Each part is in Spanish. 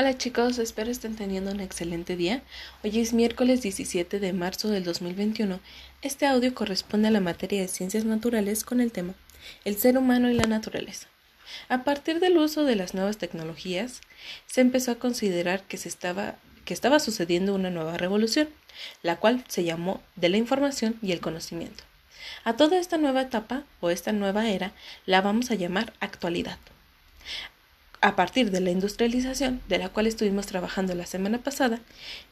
Hola chicos, espero estén teniendo un excelente día. Hoy es miércoles 17 de marzo del 2021. Este audio corresponde a la materia de ciencias naturales con el tema El ser humano y la naturaleza. A partir del uso de las nuevas tecnologías, se empezó a considerar que, se estaba, que estaba sucediendo una nueva revolución, la cual se llamó de la información y el conocimiento. A toda esta nueva etapa o esta nueva era la vamos a llamar actualidad a partir de la industrialización, de la cual estuvimos trabajando la semana pasada,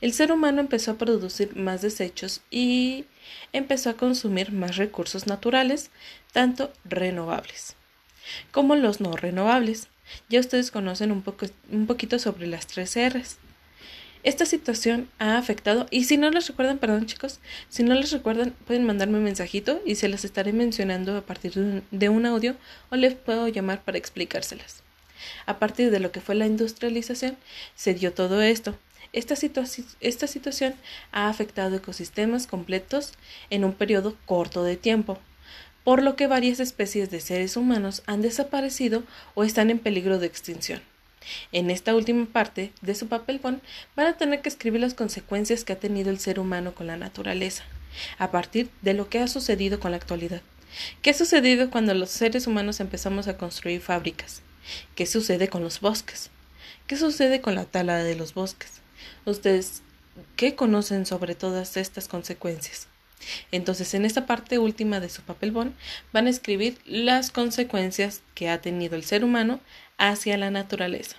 el ser humano empezó a producir más desechos y empezó a consumir más recursos naturales, tanto renovables como los no renovables. Ya ustedes conocen un, poco, un poquito sobre las tres R's. Esta situación ha afectado, y si no les recuerdan, perdón chicos, si no les recuerdan, pueden mandarme un mensajito y se las estaré mencionando a partir de un, de un audio o les puedo llamar para explicárselas. A partir de lo que fue la industrialización, se dio todo esto. Esta, situación ha afectado ecosistemas completos en un periodo corto de tiempo, por lo que varias especies de seres humanos han desaparecido o están en peligro de extinción. En esta última parte de su papel van a tener que escribir las consecuencias que ha tenido el ser humano con la naturaleza, a partir de lo que ha sucedido con la actualidad. ¿Qué ha sucedido cuando los seres humanos empezamos a construir fábricas? ¿Qué sucede con los bosques? ¿Qué sucede con la tala de los bosques? Ustedes, ¿qué conocen sobre todas estas consecuencias? Entonces, en esta parte última de su papel bon, van a escribir las consecuencias que ha tenido el ser humano hacia la naturaleza.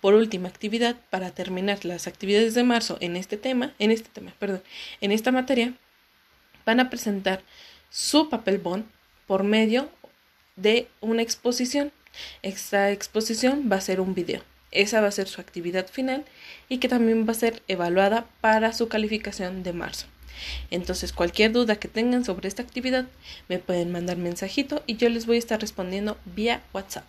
Por última actividad, para terminar las actividades de marzo en este tema, en este tema, perdón, en esta materia, van a presentar su papel bon por medio de una exposición. Esta exposición va a ser un video. Esa va a ser su actividad final y que también va a ser evaluada para su calificación de marzo. Entonces, cualquier duda que tengan sobre esta actividad, me pueden mandar mensajito y yo les voy a estar respondiendo vía WhatsApp.